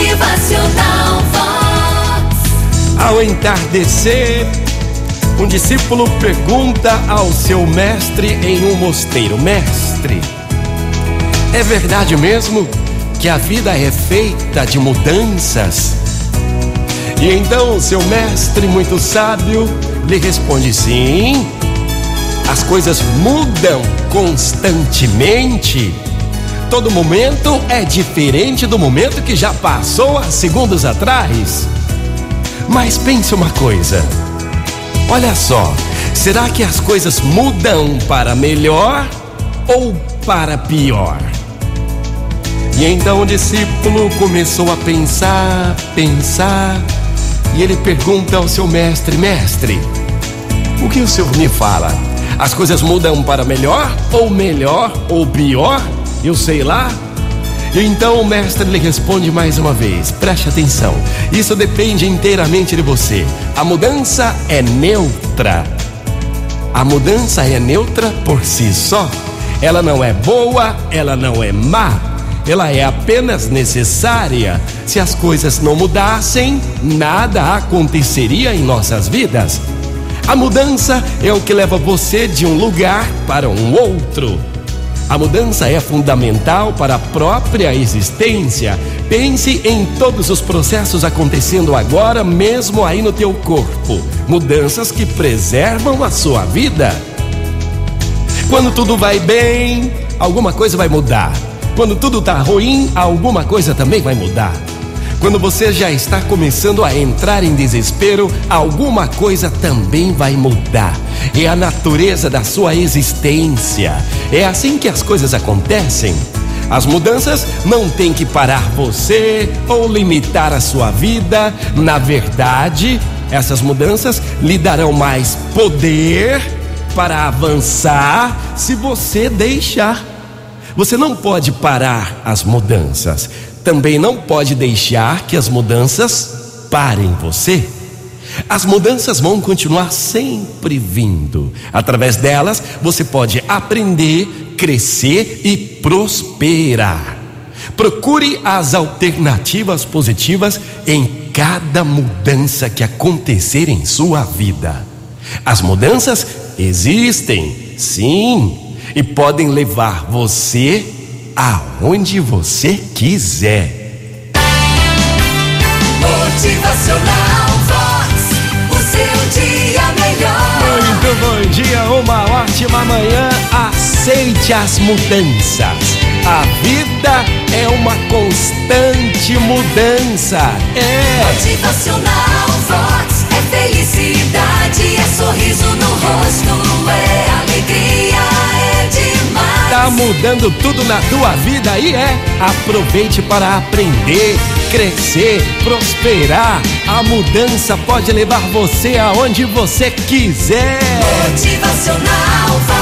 Motivacional Vox. Ao entardecer, um discípulo pergunta ao seu mestre em um mosteiro: Mestre, é verdade mesmo que a vida é feita de mudanças? E então o seu mestre, muito sábio, lhe responde: Sim, as coisas mudam constantemente. Todo momento é diferente do momento que já passou há segundos atrás. Mas pense uma coisa: olha só, será que as coisas mudam para melhor ou para pior? E então o discípulo começou a pensar, pensar, e ele pergunta ao seu mestre: Mestre, o que o senhor me fala? As coisas mudam para melhor ou melhor ou pior? Eu sei lá. Então o mestre lhe responde mais uma vez: preste atenção, isso depende inteiramente de você. A mudança é neutra. A mudança é neutra por si só. Ela não é boa, ela não é má. Ela é apenas necessária. Se as coisas não mudassem, nada aconteceria em nossas vidas. A mudança é o que leva você de um lugar para um outro. A mudança é fundamental para a própria existência. Pense em todos os processos acontecendo agora, mesmo aí no teu corpo. Mudanças que preservam a sua vida. Quando tudo vai bem, alguma coisa vai mudar. Quando tudo tá ruim, alguma coisa também vai mudar. Quando você já está começando a entrar em desespero, alguma coisa também vai mudar. É a natureza da sua existência. É assim que as coisas acontecem. As mudanças não têm que parar você ou limitar a sua vida. Na verdade, essas mudanças lhe darão mais poder para avançar se você deixar. Você não pode parar as mudanças também não pode deixar que as mudanças parem você. As mudanças vão continuar sempre vindo. Através delas, você pode aprender, crescer e prosperar. Procure as alternativas positivas em cada mudança que acontecer em sua vida. As mudanças existem, sim, e podem levar você aonde você quiser. Motivacional Vox, o seu dia melhor. Muito bom dia, uma ótima manhã. Aceite as mudanças. A vida é uma constante mudança. É. Motivacional Vox é felicidade, é sorriso mudando tudo na tua vida e é. Aproveite para aprender, crescer, prosperar. A mudança pode levar você aonde você quiser. Motivacional Vox.